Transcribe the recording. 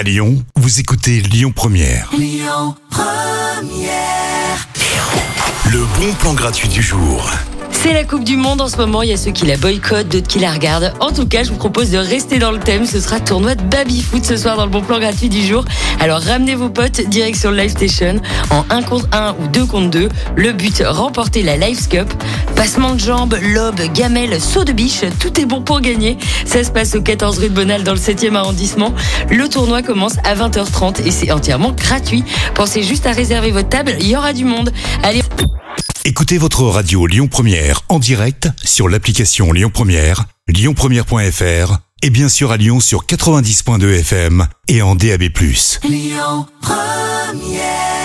À Lyon, vous écoutez Lyon Première. Le bon plan gratuit du jour. C'est la Coupe du Monde en ce moment. Il y a ceux qui la boycottent, d'autres qui la regardent. En tout cas, je vous propose de rester dans le thème. Ce sera tournoi de baby foot ce soir dans le bon plan gratuit du jour. Alors ramenez vos potes direction Live Station en 1 contre 1 ou 2 contre 2. Le but, remporter la Live Cup. Passement de jambes, lobe, gamelle, saut de biche. Tout est bon pour gagner. Ça se passe au 14 rue de Bonal dans le 7e arrondissement. Le tournoi commence à 20h30 et c'est entièrement gratuit. Pensez juste à réserver votre table. Il y aura du monde. Allez. Écoutez votre radio Lyon Première en direct sur l'application Lyon Première, lyonpremière.fr et bien sûr à Lyon sur 90.2 FM et en DAB+. Lyon Première